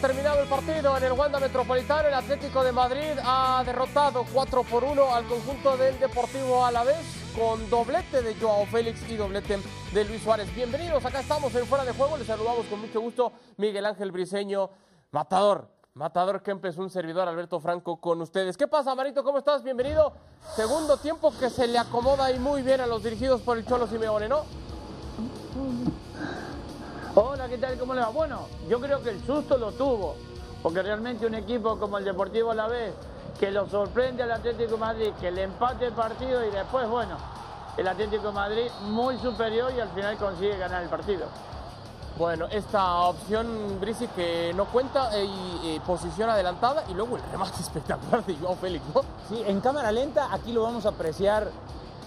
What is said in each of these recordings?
Terminado el partido en el Wanda Metropolitano. El Atlético de Madrid ha derrotado 4 por 1 al conjunto del Deportivo Alavés con doblete de Joao Félix y doblete de Luis Suárez. Bienvenidos, acá estamos en Fuera de Juego. Les saludamos con mucho gusto Miguel Ángel Briseño, Matador. Matador Kempes, un servidor Alberto Franco con ustedes. ¿Qué pasa, Marito? ¿Cómo estás? Bienvenido. Segundo tiempo que se le acomoda y muy bien a los dirigidos por el Cholo Simeone, ¿no? Hola, ¿qué tal? ¿Cómo le va? Bueno, yo creo que el susto lo tuvo, porque realmente un equipo como el Deportivo Alavés, que lo sorprende al Atlético de Madrid, que le empate el partido y después, bueno, el Atlético de Madrid muy superior y al final consigue ganar el partido. Bueno, esta opción, Brisi, que no cuenta eh, y eh, posición adelantada y luego el remate espectacular de Joao Félix, ¿no? Sí, en cámara lenta aquí lo vamos a apreciar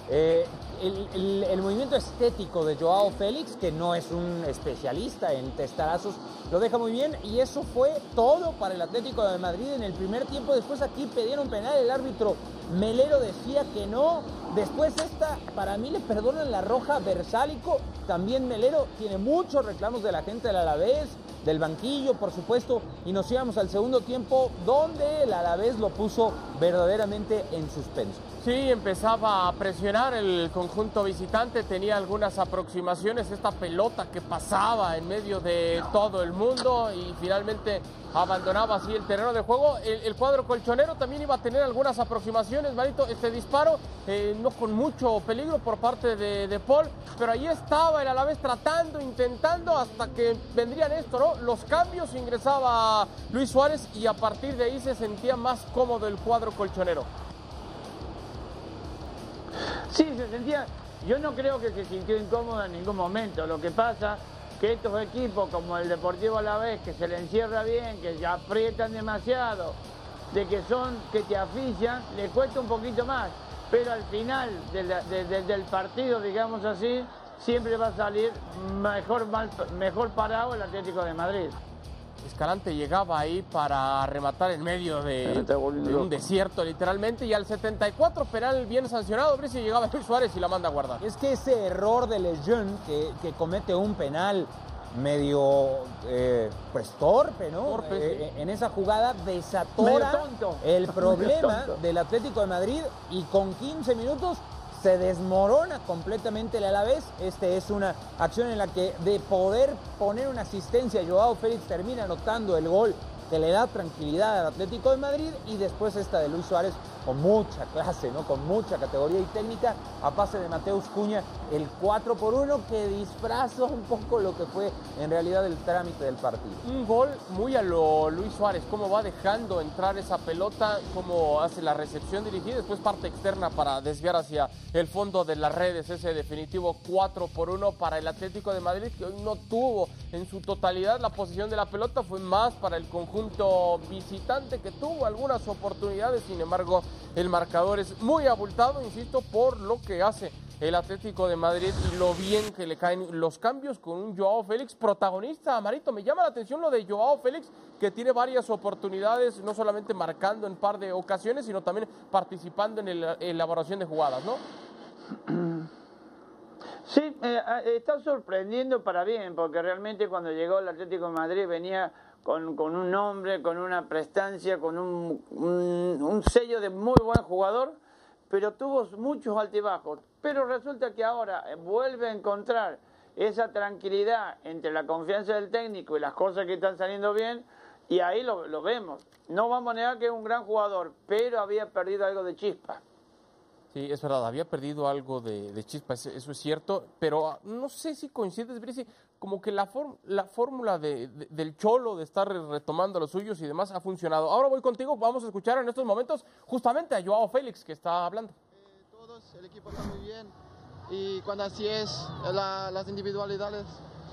eh, el, movimiento estético de Joao Félix, que no es un especialista en testarazos, lo deja muy bien y eso fue todo para el Atlético de Madrid en el primer tiempo. Después aquí pidieron penal, el árbitro Melero decía que no. Después esta, para mí le perdonan la roja Versálico. También Melero tiene muchos reclamos de la gente del Alavés, del banquillo, por supuesto. Y nos íbamos al segundo tiempo donde el Alavés lo puso verdaderamente en suspenso. Sí, empezaba a presionar el conjunto visitante, tenía algunas aproximaciones, esta pelota que pasaba en medio de todo el mundo y finalmente abandonaba así el terreno de juego. El, cuadro colchonero también iba a tener algunas aproximaciones, Marito, este disparo, eh, no con mucho peligro por parte de, de Paul, pero ahí estaba el Alavés tratando, intentando, hasta que vendrían esto, ¿no? Los cambios, ingresaba Luis Suárez y a partir de ahí se sentía más cómodo el cuadro colchonero. Sí, se sentía, yo no creo que se sintió incómodo en ningún momento. Lo que pasa que estos equipos como el Deportivo Alavés, que se le encierra bien, que ya aprietan demasiado, de que son, que te asfixian, le cuesta un poquito más. Pero al final de la- de- de- del partido, digamos así, siempre va a salir mejor, mejor parado el Atlético de Madrid. Escalante llegaba ahí para rematar en medio de, un desierto literalmente y al 74 penal bien sancionado, Brice llegaba Luis Suárez y la manda a guardar. Es que ese error de Lejeune que, que comete un penal medio eh, pues torpe, ¿no? Torpe, Eh, sí. En esa jugada desatora el problema del Atlético de Madrid y con 15 minutos se desmorona completamente el Alavés. Este es una acción en la que de poder poner una asistencia, Joao Félix termina anotando el gol que le da tranquilidad al Atlético de Madrid y después esta de Luis Suárez con mucha clase, ¿no? con mucha categoría y técnica a pase de Mateus Cuña, el 4 por 1 que disfraza un poco lo que fue en realidad el trámite del partido. Un gol muy a lo Luis Suárez, cómo va dejando entrar esa pelota, cómo hace la recepción dirigida, después parte externa para desviar hacia el fondo de las redes, ese definitivo 4 por 1 para el Atlético de Madrid, que hoy no tuvo en su totalidad la posición de la pelota, fue más para el conjunto visitante que tuvo algunas oportunidades, sin embargo el marcador es muy abultado, insisto, por lo que hace el Atlético de Madrid y lo bien que le caen los cambios con un Joao Félix protagonista, Marito. Me llama la atención lo de Joao Félix, que tiene varias oportunidades, no solamente marcando en par de ocasiones, sino también participando en la elaboración de jugadas, ¿no? Sí, eh, ah, está sorprendiendo para bien, porque realmente cuando llegó el Atlético de Madrid venía con, con un nombre, con una prestancia, con un, un- sello de muy buen jugador, pero tuvo muchos altibajos. Pero resulta que ahora eh, vuelve a encontrar esa tranquilidad entre la confianza del técnico y las cosas que están saliendo bien, y ahí lo, lo vemos. No vamos a negar que es un gran jugador, pero había perdido algo de chispa. Sí, es verdad, había perdido algo de, de chispa, eso, es cierto, pero ah, no sé si coincides, Brice, como que la, form- la fórmula de- de- del cholo de estar retomando los suyos y demás ha funcionado. Ahora voy contigo, vamos a escuchar en estos momentos justamente a Joao Félix que está hablando. todos, el equipo está muy bien y cuando así es, la- las individualidades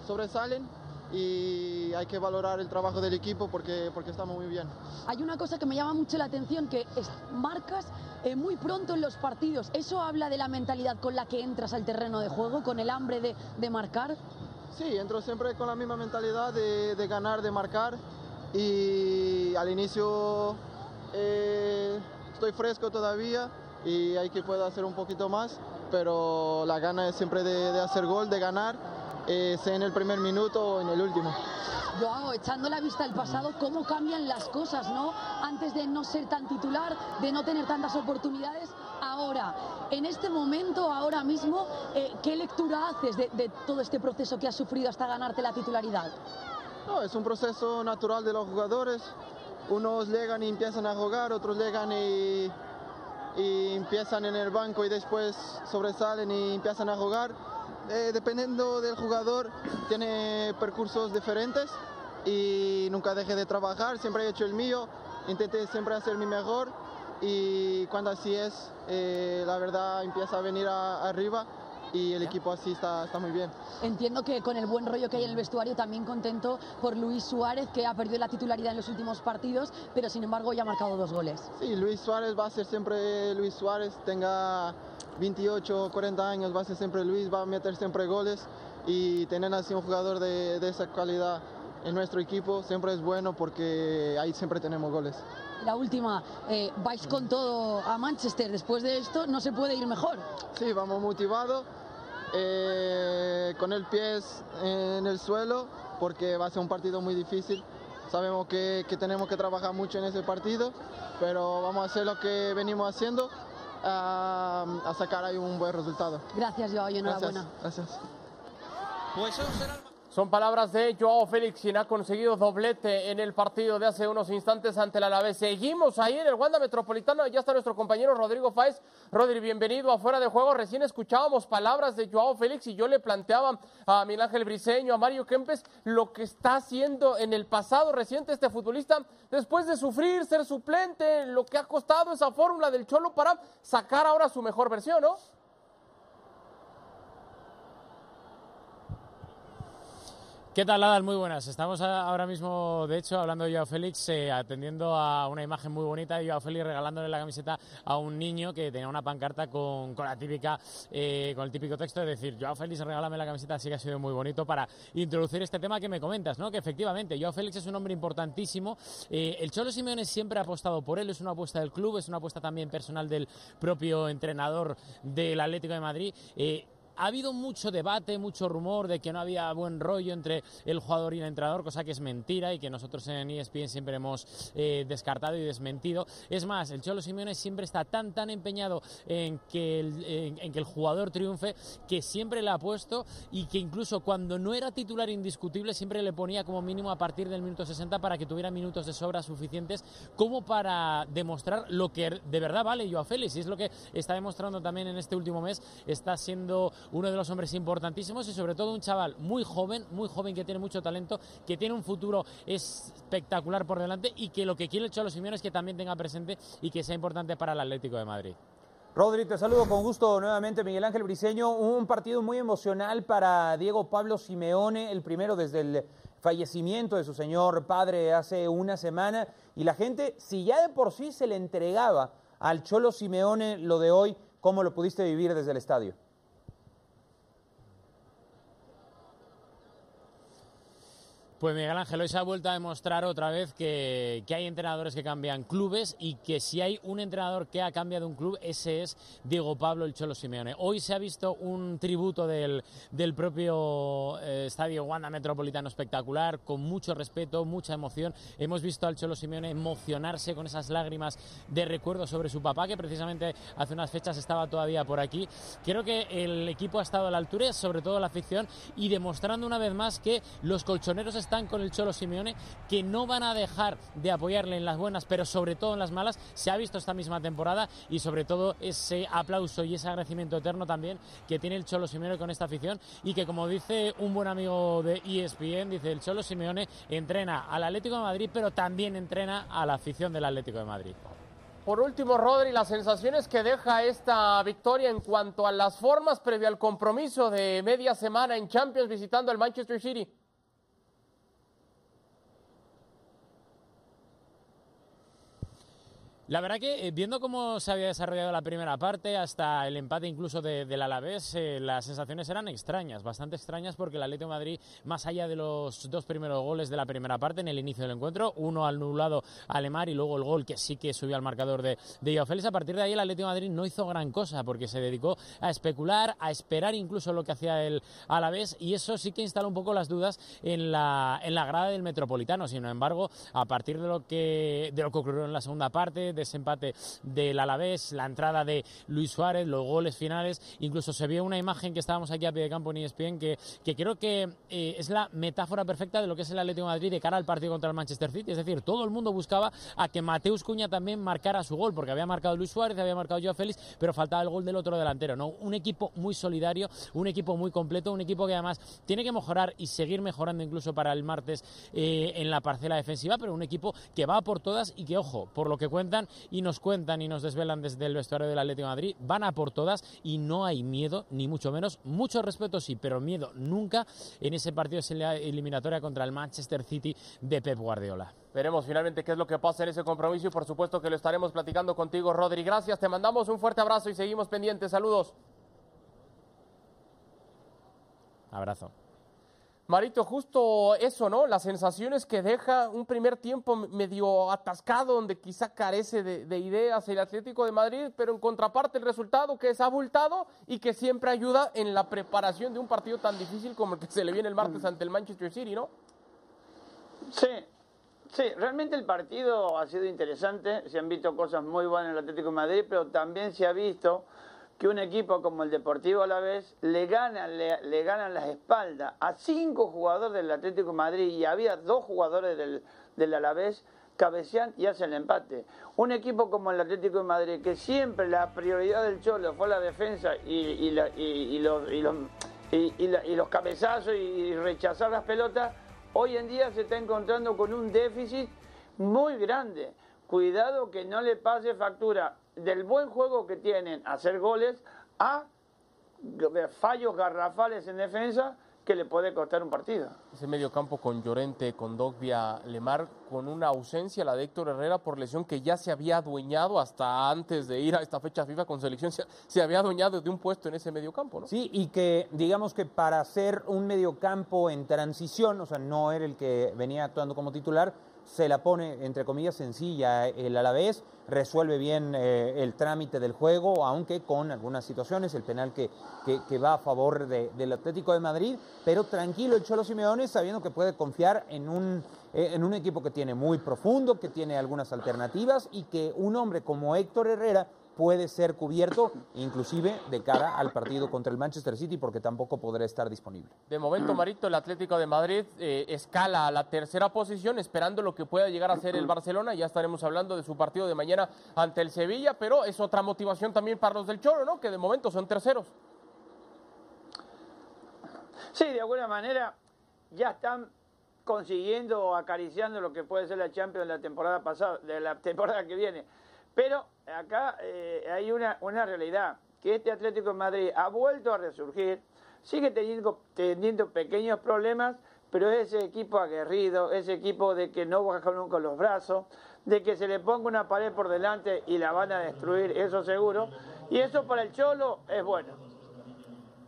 sobresalen y hay que valorar el trabajo del equipo porque, porque estamos muy bien. Hay una cosa que me llama mucho la atención, que es marcas eh, muy pronto en los partidos. ¿Eso habla de la mentalidad con la que entras al terreno de juego, con el hambre de, de marcar? Sí, entro siempre con la misma mentalidad de, ganar, de marcar. Y al inicio eh, estoy fresco todavía y hay que poder hacer un poquito más, pero la gana es siempre de, de hacer gol, de ganar eh, sea en el primer minuto o en el último. Joao, echando la vista al pasado, ¿cómo cambian las cosas, no? Antes de no ser tan titular, de no tener tantas oportunidades, ahora, en este momento, ahora mismo, eh, ¿qué lectura haces de, de todo este proceso que has sufrido hasta ganarte la titularidad? No, es un proceso natural de los jugadores. Unos llegan y empiezan a jugar, otros llegan y, y empiezan en el banco y después sobresalen y empiezan a jugar. Eh, dependiendo del jugador, tiene percursos diferentes y nunca dejé de trabajar, siempre he hecho el mío, intenté siempre hacer mi mejor y cuando así es, eh, la verdad empieza a venir arriba y el equipo así está, está muy bien. Entiendo que con el buen rollo que hay en el vestuario, también contento por Luis Suárez, que ha perdido la titularidad en los últimos partidos, pero sin embargo ya ha marcado dos goles. Sí, Luis Suárez va a ser siempre Luis Suárez, tenga 28 o 40 años, va a ser siempre Luis, va a meter siempre goles y tener así un jugador de, de esa calidad en nuestro equipo siempre es bueno porque ahí siempre tenemos goles. La última, eh, vais con todo a Manchester. Después de esto, no se puede ir mejor. Sí, vamos motivados, eh, con el pie en el suelo porque va a ser un partido muy difícil. Sabemos que, que tenemos que trabajar mucho en ese partido, pero vamos a hacer lo que venimos haciendo a, a sacar ahí un buen resultado. Gracias, Joao, y Gracias. enhorabuena. gracias. Pues eso será el- Son palabras de Joao Félix, quien ha conseguido doblete en el partido de hace unos instantes ante el Alavés. Seguimos ahí en el Wanda Metropolitano, ya está nuestro compañero Rodrigo Fáez. Rodri, bienvenido a Fuera de Juego. Recién escuchábamos palabras de Joao Félix y yo le planteaba a Miguel Ángel Briseño, a Mario Kempes, lo que está haciendo en el pasado reciente este futbolista, después de sufrir, ser suplente, lo que ha costado esa fórmula del Cholo para sacar ahora su mejor versión, ¿no? ¿Qué tal, Adal? Muy buenas. Estamos ahora mismo, de hecho, hablando de Joao Félix, eh, atendiendo a una imagen muy bonita de Joao Félix regalándole la camiseta a un niño que tenía una pancarta con, la típica, eh, con el típico texto de decir, Joao Félix, regálame la camiseta, así que ha sido muy bonito para introducir este tema que me comentas, ¿no? Que efectivamente, Joao Félix es un hombre importantísimo. Eh, el Cholo Simeone siempre ha apostado por él, es una apuesta del club, es una apuesta también personal del propio entrenador del Atlético de Madrid. Ha habido mucho debate, mucho rumor de que no había buen rollo entre el jugador y el entrenador, cosa que es mentira y que nosotros en ESPN siempre hemos eh, descartado y desmentido. Es más, el Cholo Simeone siempre está tan tan empeñado en que, el, en que el jugador triunfe que siempre le ha puesto y que incluso cuando no era titular indiscutible siempre le ponía como mínimo a partir del minuto 60 para que tuviera minutos de sobra suficientes como para demostrar lo que de verdad vale Joao Félix y es lo que está demostrando también en este último mes. Está siendo uno de los hombres importantísimos y sobre todo un chaval muy joven, muy joven que tiene mucho talento, que tiene un futuro espectacular por delante y que lo que quiere el Cholo Simeone es que también tenga presente y que sea importante para el Atlético de Madrid. Rodri, te saludo con gusto nuevamente, Miguel Ángel Briseño. Un partido muy emocional para Diego Pablo Simeone, el primero desde el fallecimiento de su señor padre hace una semana. Y la gente, si ya de por sí se le entregaba al Cholo Simeone lo de hoy, ¿cómo lo pudiste vivir desde el estadio? Pues Miguel Ángel, hoy se ha vuelto a demostrar otra vez que, hay entrenadores que cambian clubes y que si hay un entrenador que ha cambiado un club, ese es Diego Pablo el Cholo Simeone. Hoy se ha visto un tributo del, del propio eh, estadio Wanda Metropolitano espectacular, con mucho respeto, mucha emoción. Hemos visto al Cholo Simeone emocionarse con esas lágrimas de recuerdo sobre su papá, que precisamente hace unas fechas estaba todavía por aquí. Creo que el equipo ha estado a la altura, sobre todo la afición, y demostrando una vez más que los colchoneros con el Cholo Simeone, que no van a dejar de apoyarle en las buenas, pero sobre todo en las malas. Se ha visto esta misma temporada y sobre todo ese aplauso y ese agradecimiento eterno también que tiene el Cholo Simeone con esta afición y que como dice un buen amigo de ESPN, dice el Cholo Simeone entrena al Atlético de Madrid, pero también entrena a la afición del Atlético de Madrid. Por último, Rodri, las sensaciones que deja esta victoria en cuanto a las formas previo al compromiso de media semana en Champions visitando al Manchester City. La verdad que eh, viendo cómo se había desarrollado la primera parte hasta el empate incluso de, del Alavés, eh, las sensaciones eran extrañas, bastante extrañas porque el Atlético Madrid, más allá de los dos primeros goles de la primera parte en el inicio del encuentro, uno anulado a Lemar y luego el gol que sí que subió al marcador de, de a partir de ahí el Atlético Madrid no hizo gran cosa porque se dedicó a especular, a esperar incluso lo que hacía el Alavés y eso sí que instaló un poco las dudas en la, en la grada del Metropolitano. Sin embargo, a partir de lo que, de lo que ocurrió en la segunda parte, desempate del Alavés, la entrada de Luis Suárez, los goles finales, incluso se vio una imagen que estábamos aquí a pie de campo en ESPN que, que creo que eh, es la metáfora perfecta de lo que es el Atlético Madrid de cara al partido contra el Manchester City, es decir, todo el mundo buscaba a que Mateus Cuña también marcara su gol, porque había marcado Luis Suárez, había marcado Joao Félix, pero faltaba el gol del otro delantero, ¿no? Un equipo muy solidario, un equipo muy completo, un equipo que además tiene que mejorar y seguir mejorando incluso para el martes eh, en la parcela defensiva, pero un equipo que va por todas y que, ojo, por lo que cuentan y nos cuentan y nos desvelan desde el vestuario del Atlético de Madrid, van a por todas y no hay miedo, ni mucho menos. Mucho respeto sí, pero miedo nunca en ese partido eliminatoria contra el Manchester City de Pep Guardiola. Veremos finalmente qué es lo que pasa en ese compromiso y por supuesto que lo estaremos platicando contigo, Rodri. Gracias, te mandamos un fuerte abrazo y seguimos pendientes. Saludos. Abrazo. Marito, justo eso, ¿no? Las sensaciones que deja un primer tiempo medio atascado, donde quizá carece de, ideas el Atlético de Madrid, pero en contraparte el resultado que es abultado y que siempre ayuda en la preparación de un partido tan difícil como el que se le viene el martes ante el Manchester City, ¿no? Sí, sí, realmente el partido ha sido interesante, se han visto cosas muy buenas en el Atlético de Madrid, pero también se ha visto que un equipo como el Deportivo a la vez le ganan, le, ganan las espaldas a cinco jugadores del Atlético de Madrid y había dos jugadores del, del Alavés cabecean y hacen el empate. Un equipo como el Atlético de Madrid, que siempre la prioridad del Cholo fue la defensa y, y, los, y, y los cabezazos y rechazar las pelotas, hoy en día se está encontrando con un déficit muy grande. Cuidado que no le pase factura del buen juego que tienen hacer goles a fallos garrafales en defensa que le puede costar un partido. Ese medio campo con Llorente, con Dogbia, Lemar, con una ausencia, la de Héctor Herrera por lesión que ya se había adueñado hasta antes de ir a esta fecha FIFA con selección, se, había adueñado de un puesto en ese medio campo, ¿no? Sí, y que digamos que para ser un medio campo en transición, o sea, no era el que venía actuando como titular, se la pone, entre comillas, sencilla el Alavés, resuelve bien eh, el trámite del juego, aunque con algunas situaciones, el penal que, que, va a favor del Atlético de Madrid, pero tranquilo el Cholo Simeone sabiendo que puede confiar en un, eh, en un equipo que tiene muy profundo, que tiene algunas alternativas y que un hombre como Héctor Herrera puede ser cubierto, inclusive de cara al partido contra el Manchester City, porque tampoco podrá estar disponible. De momento, Marito, el Atlético de Madrid eh, escala a la tercera posición, esperando lo que pueda llegar a ser el Barcelona. Ya estaremos hablando de su partido de mañana ante el Sevilla, pero es otra motivación también para los del Choro, ¿no? Que de momento son terceros. Sí, de alguna manera ya están consiguiendo o acariciando lo que puede ser la Champions de la temporada pasada, de la temporada que viene pero acá eh, hay una, una realidad, que este Atlético de Madrid ha vuelto a resurgir, sigue teniendo, teniendo pequeños problemas, pero ese equipo aguerrido, ese equipo de que no baja nunca los brazos, de que se le ponga una pared por delante y la van a destruir, eso seguro, y eso para el Cholo es bueno.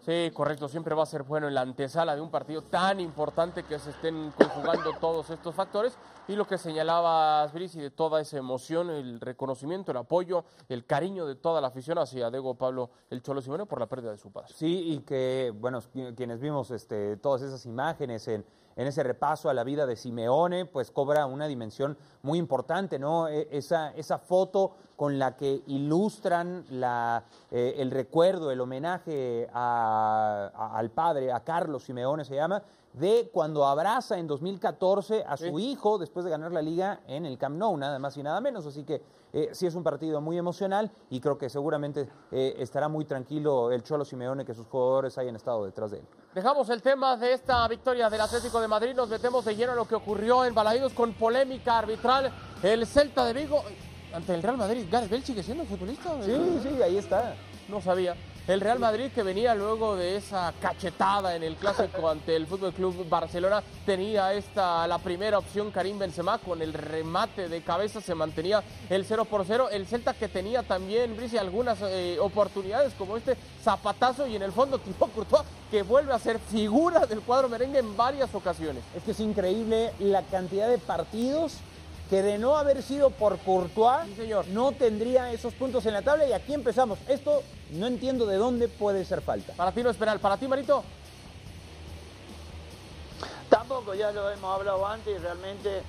Sí, correcto, siempre va a ser bueno en la antesala de un partido tan importante que se estén conjugando todos estos factores y lo que señalaba Brisi de toda esa emoción, el reconocimiento, el apoyo, el cariño de toda la afición hacia Diego Pablo el Cholo Simeone por la pérdida de su padre. Sí, y que, bueno, quienes vimos este, todas esas imágenes en, en ese repaso a la vida de Simeone, pues cobra una dimensión muy importante, ¿no? E, esa, esa foto con la que ilustran la, eh, el recuerdo, el homenaje al padre, a Carlos Simeone se llama, de cuando abraza en 2014 a su hijo después de ganar la liga en el Camp Nou, nada más y nada menos. Así que eh, sí es un partido muy emocional y creo que seguramente eh, estará muy tranquilo el Cholo Simeone que sus jugadores hayan estado detrás de él. Dejamos el tema de esta victoria del Atlético de Madrid, nos metemos de lleno en lo que ocurrió en Balaídos con polémica arbitral. El Celta de Vigo ante el Real Madrid. Gareth Bale sigue siendo futbolista. Sí, sí, ahí está. No sabía. El Real Madrid que venía luego de esa cachetada en el clásico ante el Fútbol Club Barcelona tenía esta la primera opción Karim Benzema con el remate de cabeza se mantenía el 0 por 0. El Celta que tenía también Brice algunas eh, oportunidades como este zapatazo y en el fondo Thibaut Courtois que vuelve a ser figura del cuadro merengue en varias ocasiones. Es que es increíble la cantidad de partidos que de no haber sido por Courtois, Sí, señor. no tendría esos puntos en la tabla y aquí empezamos. Esto no entiendo de dónde puede ser falta. Para ti no es penal, para ti Marito. Tampoco, ya lo hemos hablado antes y realmente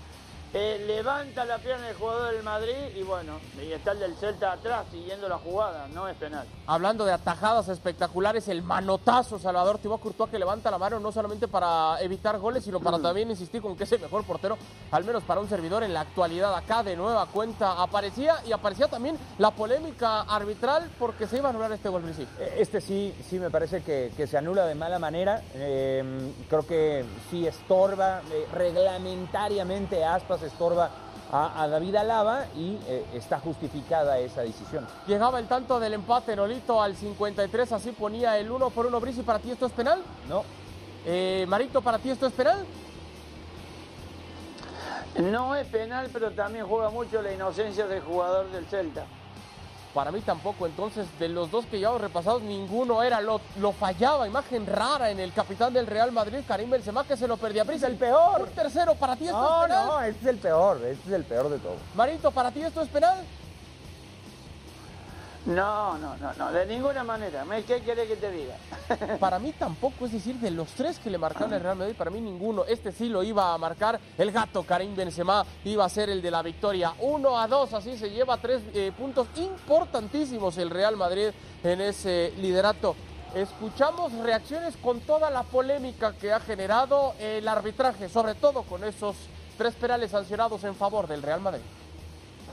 eh, levanta la pierna el jugador del Madrid y bueno, y está el del Celta atrás siguiendo la jugada, no es penal. Hablando de atajadas espectaculares, el manotazo Salvador Thibaut Courtois que levanta la mano no solamente para evitar goles, sino para también insistir con que es el mejor portero, al menos para un servidor en la actualidad. Acá de nueva cuenta aparecía y aparecía también la polémica arbitral porque se iba a anular este gol, Brice. Eh, Este sí, sí me parece que, que se anula de mala manera. Eh, creo que sí estorba, eh, reglamentariamente Aspas estorba a, a David Alaba y eh, está justificada esa decisión. Llegaba el tanto del empate, Nolito, al 53, así ponía el 1 por 1 Brice. ¿Para ti esto es penal? No, Eh, Marito, ¿para ti esto es penal? No es penal, pero también juega mucho la inocencia del jugador del Celta. Para mí tampoco, entonces de los dos que llevamos repasados, ninguno era, lo, lo fallaba, imagen rara en el capitán del Real Madrid, Karim Benzema, que se lo perdía. es el peor. Un tercero, ¿para ti esto No, es penal? no, este es el peor, este es el peor de todo. Marito, ¿para ti esto es penal? No, no, no, no, de ninguna manera. ¿Qué querés que te diga? Para mí tampoco, es decir, de los tres que le marcaron el Real Madrid, para mí ninguno. Este sí lo iba a marcar el gato Karim Benzema, iba a ser el de la victoria. 1 a 2, así se lleva tres eh, puntos importantísimos el Real Madrid en ese liderato. Escuchamos reacciones con toda la polémica que ha generado el arbitraje, sobre todo con esos tres penales sancionados en favor del Real Madrid.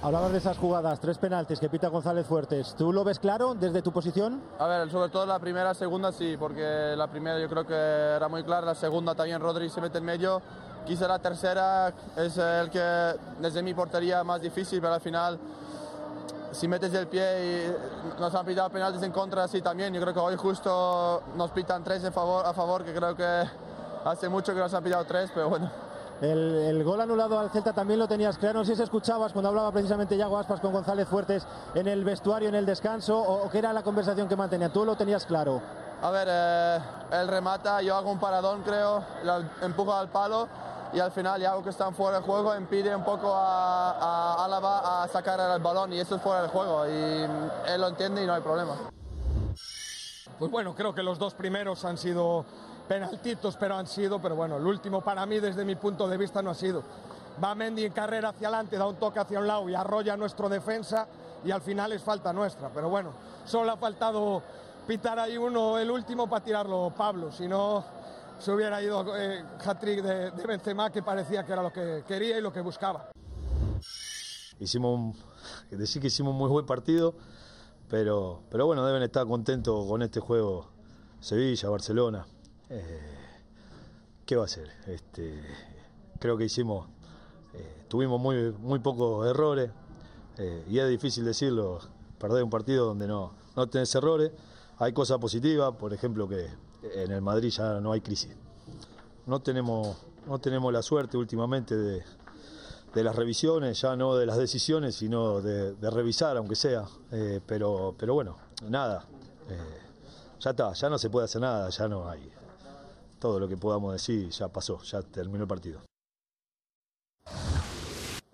Hablabas de esas jugadas, tres penaltis que pita González Fuertes. ¿Tú lo ves claro desde tu posición? A ver, sobre todo la primera, segunda sí, porque la primera yo creo que era muy clara, la segunda también Rodri se mete en medio. Quizá la tercera es el que desde mi portería más difícil, pero al final si metes el pie y nos han pitado penaltis en contra, sí también. Yo creo que hoy justo nos pitan tres en favor, a favor, que creo que hace mucho que nos han pitado tres, pero bueno. El, el gol anulado al Celta también lo tenías claro. No sé si escuchabas cuando hablaba precisamente Yago Aspas con González Fuertes en el vestuario, en el descanso, o, o qué era la conversación que mantenían. Tú lo tenías claro. A ver, eh, él remata, yo hago un paradón creo, lo empujo al palo y al final Yago que está fuera de juego impide un poco a, a Álava a sacar el balón y eso es fuera de juego y él lo entiende y no hay problema. Pues bueno, creo que los dos primeros han sido penaltitos, pero han sido, pero bueno, el último para mí desde mi punto de vista no ha sido. Va Mendy en carrera hacia adelante, da un toque hacia un lado y arrolla nuestro defensa y al final es falta nuestra. Pero bueno, solo ha faltado pitar ahí uno, el último, para tirarlo Pablo, si no se hubiera ido eh, hat-trick de, de Benzema que parecía que era lo que quería y lo que buscaba. Hicimos, decir que hicimos un muy buen partido, pero, pero bueno, deben estar contentos con este juego Sevilla, Barcelona. Eh, ¿Qué va a ser? Este, creo que hicimos, eh, tuvimos muy, muy pocos errores eh, y es difícil decirlo, perder un partido donde no, no tenés errores. Hay cosas positivas, por ejemplo que en el Madrid ya no hay crisis. No tenemos, no tenemos la suerte últimamente de, de las revisiones, ya no de las decisiones, sino de, revisar, aunque sea. Pero, pero bueno, nada. Ya está, ya no se puede hacer nada, ya no hay. Todo lo que podamos decir ya pasó, ya terminó el partido.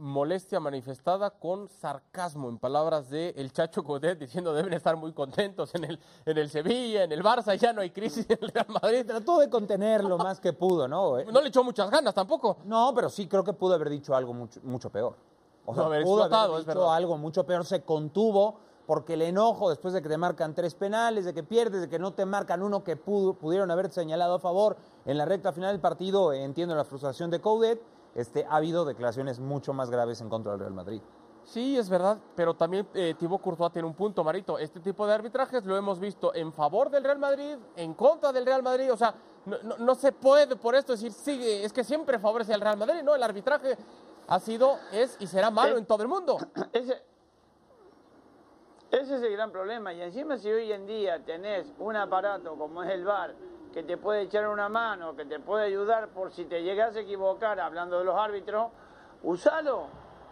molestia manifestada con sarcasmo, en palabras de el Chacho Codet, diciendo deben estar muy contentos en el, en el Sevilla, en el Barça, ya no hay crisis en el Real Madrid. Trató de contenerlo más que pudo, ¿no? Eh, No le echó muchas ganas tampoco. No, pero sí creo que pudo haber dicho algo mucho, mucho peor. O sea, No haber pudo explotado, haber dicho algo mucho peor, se contuvo porque el enojo después de que te marcan tres penales, de que pierdes, de que no te marcan uno que pudo- pudieron haber señalado a favor en la recta final del partido, eh, entiendo la frustración de Coudet, este, ha habido declaraciones mucho más graves en contra del Real Madrid. Sí, es verdad, pero también eh, Thibaut Courtois tiene un punto, Marito. Este tipo de arbitrajes lo hemos visto en favor del Real Madrid, en contra del Real Madrid. O sea, no, no- no se puede por esto decir, sí, es que siempre favorece al Real Madrid. No, el arbitraje ha sido, es y será malo Eh, en todo el mundo. Ese, Ese es el gran problema. Y encima si hoy en día tenés un aparato como es el VAR, que te puede echar una mano, que te puede ayudar por si te llegas a equivocar hablando de los árbitros, usalo.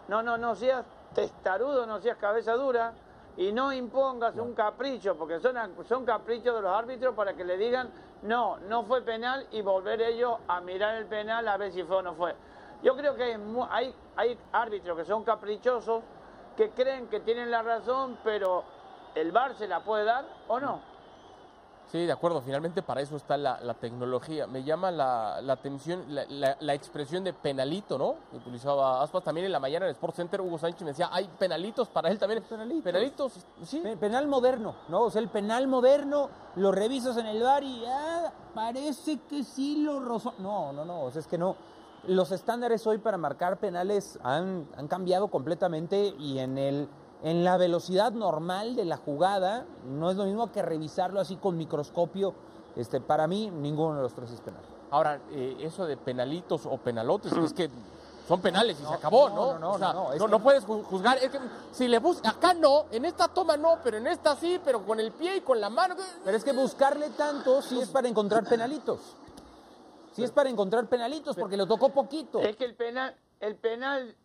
No, no, no seas testarudo, no seas cabeza dura y no impongas un capricho, porque son, son caprichos de los árbitros para que le digan, no, no fue penal y volver ellos a mirar el penal a ver si fue o no fue. Yo creo que hay, hay árbitros que son caprichosos, que creen que tienen la razón, pero el VAR se la puede dar o no. Sí, de acuerdo. Finalmente para eso está la, tecnología. Me llama la, atención la, expresión de penalito, ¿no? Utilizaba Aspas también en la mañana en el Sports Center. Hugo Sánchez me decía, hay penalitos para él también. Penalitos. Penalitos, sí. Penal moderno, ¿no? O sea, el penal moderno lo revisas en el bar y ah, parece que sí lo rozó. No, no, no. O sea, es que no. Los estándares hoy para marcar penales han, han cambiado completamente y en el en la velocidad normal de la jugada, no es lo mismo que revisarlo así con microscopio. Este, para mí, ninguno de los tres es penal. Ahora, eh, eso de penalitos o penalotes, es que son penales y se acabó, ¿no? No, no, no. No, puedes juzgar. Es que si le buscas, acá no, en esta toma no, pero en esta sí, pero con el pie y con la mano. Pero es que buscarle tanto sí es para encontrar penalitos. Sí es para encontrar penalitos porque lo tocó poquito. Es que el penal, el penal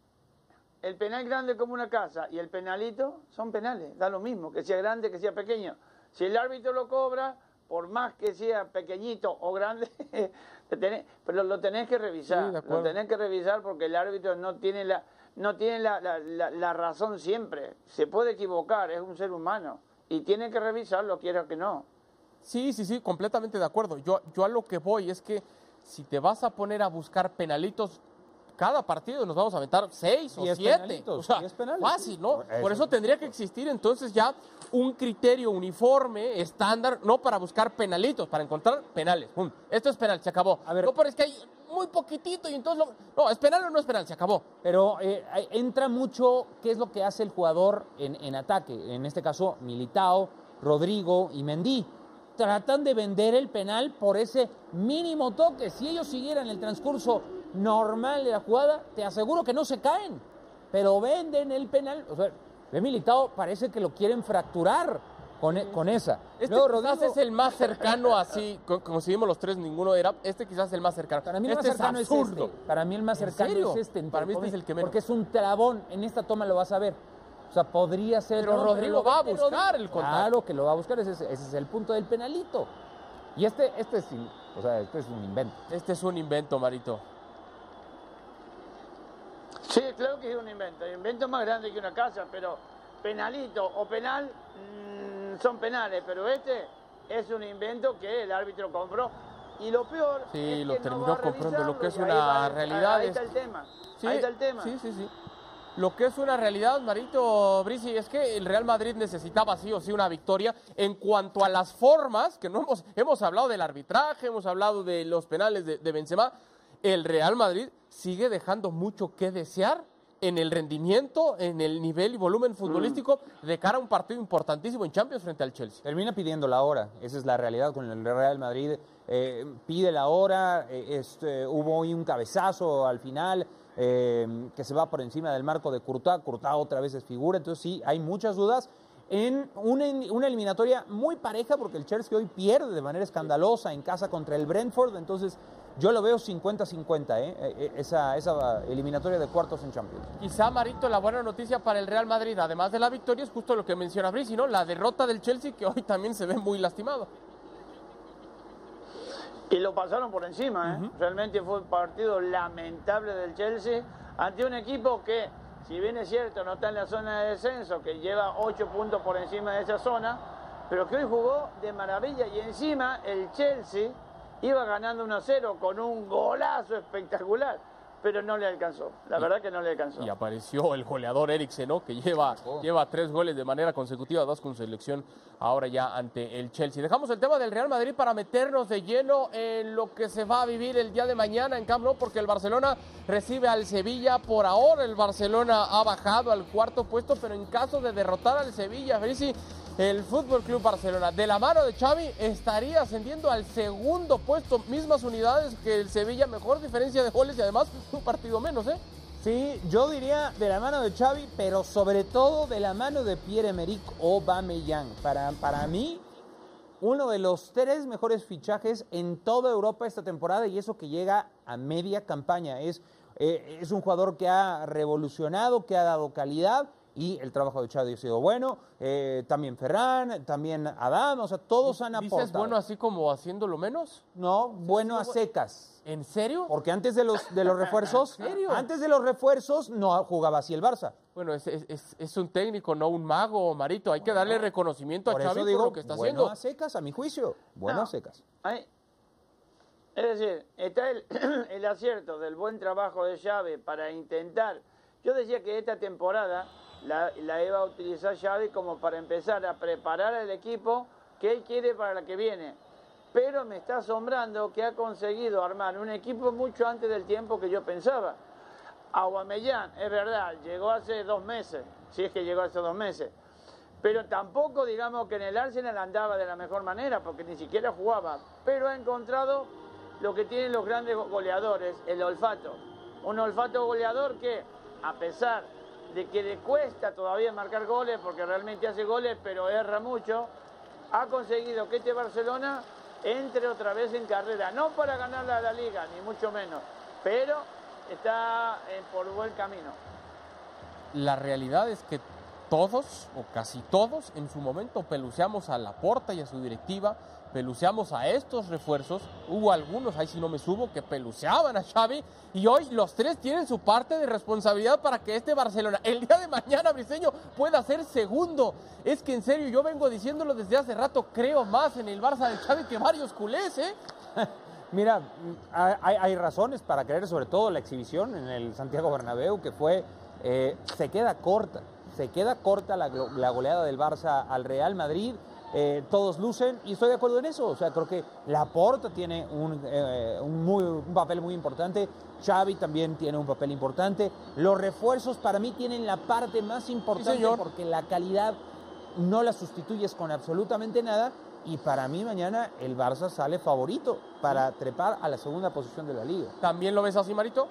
el penal grande como una casa y el penalito son penales, da lo mismo, que sea grande, que sea pequeño. Si el árbitro lo cobra, por más que sea pequeñito o grande, pero lo tenés que revisar, lo tenés que revisar porque el árbitro no tiene la no tiene la, la, razón siempre, se puede equivocar, es un ser humano y tiene que revisarlo, quiera que no. Sí, sí, sí, completamente de acuerdo. Yo, yo a lo que voy es que si te vas a poner a buscar penalitos, cada partido nos vamos a aventar seis o siete. O sea, fácil, ¿no? Por eso tendría que existir entonces ya un criterio uniforme, estándar, no para buscar penalitos, para encontrar penales. Esto es penal, se acabó. A ver, no, pero es que hay muy poquitito y entonces no, es penal o no es penal, se acabó. Pero eh, entra mucho qué es lo que hace el jugador en, en ataque. En este caso, Militao, Rodrigo y Mendy tratan de vender el penal por ese mínimo toque. Si ellos siguieran el transcurso normal de la jugada, te aseguro que no se caen, pero venden el penal. O sea, de militado parece que lo quieren fracturar con, e, con esa. Este quizás es el más cercano así, conseguimos los tres, ninguno era. Este quizás es el más cercano. Para mí el este más cercano es, este. Para mí el más cercano es este. Para mí este es el que menos. Porque es un trabón. En esta toma lo vas a ver. O sea, podría ser. Pero Rodrigo va a buscar el contacto. Claro que lo va a buscar. Ese, ese, es el punto del penalito. Y este, este, es, o sea, este es un invento. Este es un invento, Marito. Sí, claro que es un invento. Un invento más grande que una casa, pero penalito o penal mm, son penales, pero este es un invento que el árbitro compró. Y lo peor sí, es lo que terminó no comprando lo que es una realidad. Ahí está el tema. Sí, ahí está el tema. Sí, sí, sí. Lo que es una realidad, Marito Brisi, es que el Real Madrid necesitaba sí o sí una victoria en cuanto a las formas, que no hemos, hemos hablado del arbitraje, hemos hablado de los penales de, de Benzema, el Real Madrid sigue dejando mucho que desear en el rendimiento, en el nivel y volumen futbolístico de cara a un partido importantísimo en Champions frente al Chelsea. Termina pidiendo la hora, esa es la realidad con el Real Madrid. Eh, pide la hora, eh, este, hubo hoy un cabezazo al final eh, que se va por encima del marco de Courtois, Courtois otra vez es figura, entonces sí, hay muchas dudas en una, una, eliminatoria muy pareja porque el Chelsea hoy pierde de manera escandalosa en casa contra el Brentford, entonces yo lo veo 50-50, ¿eh? Eh, ¿eh? esa, esa eliminatoria de cuartos en Champions. Quizá, Marito, la buena noticia para el Real Madrid, además de la victoria, es justo lo que menciona Brice, ¿no? La derrota del Chelsea, que hoy también se ve muy lastimado. Y lo pasaron por encima, ¿eh? Realmente fue un partido lamentable del Chelsea ante un equipo que, si bien es cierto, no está en la zona de descenso, que lleva 8 puntos por encima de esa zona, pero que hoy jugó de maravilla. Y encima el Chelsea iba ganando 1-0 con un golazo espectacular, pero no le alcanzó. La verdad que no le alcanzó. Y apareció el goleador Eriksen, ¿no? que lleva, oh. lleva tres goles de manera consecutiva, dos con selección ahora ya ante el Chelsea. Dejamos el tema del Real Madrid para meternos de lleno en lo que se va a vivir el día de mañana en Camp Nou, porque el Barcelona recibe al Sevilla. Por ahora el Barcelona ha bajado al cuarto puesto, pero en caso de derrotar al Sevilla, Felici, el Fútbol Club Barcelona, de la mano de Xavi, estaría ascendiendo al segundo puesto, mismas unidades que el Sevilla, mejor diferencia de goles y además un partido menos, ¿eh? Sí, yo diría de la mano de Xavi, pero sobre todo de la mano de Pierre-Emerick Aubameyang. Para, para mí, uno de los tres mejores fichajes en toda Europa esta temporada y eso que llega a media campaña. Es, eh, es un jugador que ha revolucionado, que ha dado calidad y el trabajo de Xavi ha sido bueno. Eh, también Ferran, también Adam, o sea, todos han aportado. ¿Dices bueno así como haciéndolo menos? No, bueno a secas. ¿En serio? Porque antes de los, de los refuerzos, antes de los refuerzos no jugaba así el Barça. Bueno, es, es, es un técnico, no un mago, Marito. Hay que darle reconocimiento Por a Xavi eso digo, por lo que está bueno haciendo. a secas, a mi juicio. Bueno No. a secas. Es decir, está el, el acierto del buen trabajo de Xavi para intentar. Yo decía que esta temporada la, la iba a utilizar Xavi como para empezar a preparar al equipo que él quiere para la que viene. Pero me está asombrando que ha conseguido armar un equipo mucho antes del tiempo que yo pensaba. Aguamellán, es verdad, llegó hace dos meses, si es que llegó hace dos meses. Pero tampoco digamos que en el Arsenal andaba de la mejor manera, porque ni siquiera jugaba. Pero ha encontrado lo que tienen los grandes go- goleadores, el olfato. Un olfato goleador que, a pesar de que le cuesta todavía marcar goles, porque realmente hace goles, pero erra mucho, ha conseguido que este Barcelona entre otra vez en carrera. No para ganar la, la liga, ni mucho menos, pero está eh, por buen camino. La realidad es que todos, o casi todos, en su momento peluceamos a Laporta y a su directiva, peluceamos a estos refuerzos. Hubo algunos, ahí sí no me subo, que peluceaban a Xavi. Y hoy los tres tienen su parte de responsabilidad para que este Barcelona, el día de mañana, Briseño, pueda ser segundo. Es que en serio, yo vengo diciéndolo desde hace rato, creo más en el Barça de Xavi que varios culés, ¿eh? Mira, hay, razones para creer, sobre todo la exhibición en el Santiago Bernabéu, que fue, eh, se queda corta, se queda corta la goleada del Barça al Real Madrid. Eh, todos lucen y estoy de acuerdo en eso. O sea, creo que Laporta tiene un, eh, un muy- un papel muy importante. Xavi también tiene un papel importante. Los refuerzos para mí tienen la parte más importante señor. porque la calidad no la sustituyes con absolutamente nada. Y para mí mañana el Barça sale favorito para trepar a la segunda posición de la liga. ¿También lo ves así, Marito?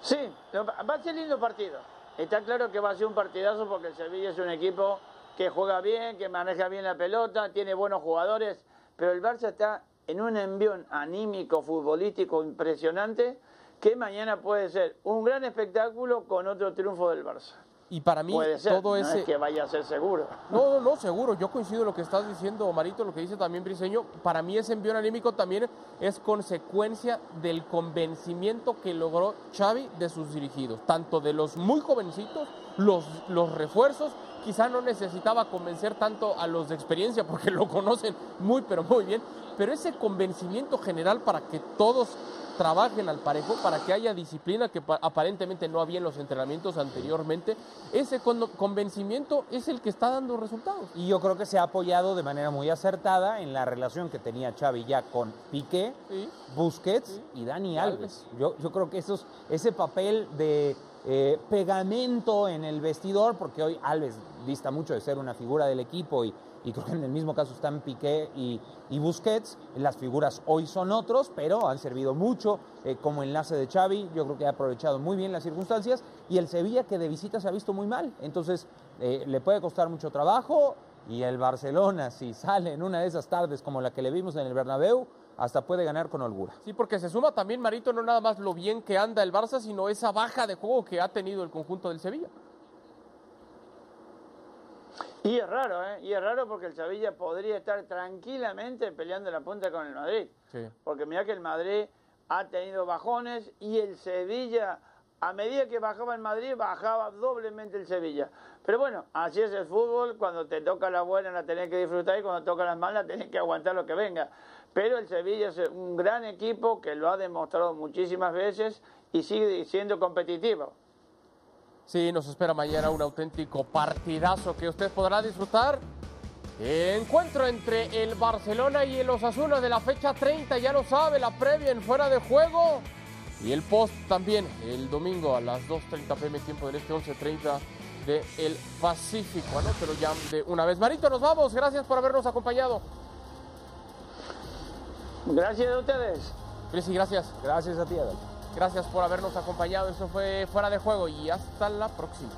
Sí, va a ser lindo partido. Está claro que va a ser un partidazo porque el Sevilla es un equipo que juega bien, que maneja bien la pelota, tiene buenos jugadores, pero el Barça está en un envión anímico, futbolístico impresionante, que mañana puede ser un gran espectáculo con otro triunfo del Barça. Y para mí, Puede ser, todo no ese... es que vaya a ser seguro. No, no, no, seguro. Yo coincido en lo que estás diciendo, Marito, lo que dice también Briseño. Para mí ese envío anímico también es consecuencia del convencimiento que logró Xavi de sus dirigidos, tanto de los muy jovencitos, los, los refuerzos. Quizá no necesitaba convencer tanto a los de experiencia porque lo conocen muy, pero muy bien. Pero ese convencimiento general para que todos trabajen al parejo, para que haya disciplina que pa- aparentemente no había en los entrenamientos anteriormente, ese con- convencimiento es el que está dando resultados. Y yo creo que se ha apoyado de manera muy acertada en la relación que tenía Xavi ya con Piqué, Sí. Busquets y Dani Alves. Alves. Yo, yo creo que esos, ese papel de eh, pegamento en el vestidor, porque hoy Alves dista mucho de ser una figura del equipo y, creo que en el mismo caso están Piqué y, y Busquets. Las figuras hoy son otros, pero han servido mucho eh, como enlace de Xavi. Yo creo que ha aprovechado muy bien las circunstancias y el Sevilla que de visita se ha visto muy mal. Entonces eh, le puede costar mucho trabajo y el Barcelona, si sale en una de esas tardes como la que le vimos en el Bernabéu, hasta puede ganar con holgura. Sí, porque se suma también, Marito, no nada más lo bien que anda el Barça, sino esa baja de juego que ha tenido el conjunto del Sevilla. Y es raro, ¿eh? Y es raro porque el Sevilla podría estar tranquilamente peleando la punta con el Madrid. Sí. Porque mira que el Madrid ha tenido bajones y el Sevilla, a medida que bajaba el Madrid, bajaba doblemente el Sevilla. Pero bueno, así es el fútbol, cuando te toca la buena la tenés que disfrutar y cuando toca las malas tenés que aguantar lo que venga. Pero el Sevilla es un gran equipo que lo ha demostrado muchísimas veces y sigue siendo competitivo. Sí, nos espera mañana un auténtico partidazo que usted podrá disfrutar. Encuentro entre el Barcelona y el Osasuna de la fecha 30, ya lo sabe, la previa en fuera de juego. Y el post también, el domingo a las 2.30 pm, tiempo del este, 11.30 de el Pacífico, ¿no? Pero ya de una vez. Marito, nos vamos, gracias por habernos acompañado. Gracias a ustedes. Presi, gracias. Gracias a ti, Adal. Gracias por habernos acompañado. Eso fue Fuera de Juego y hasta la próxima.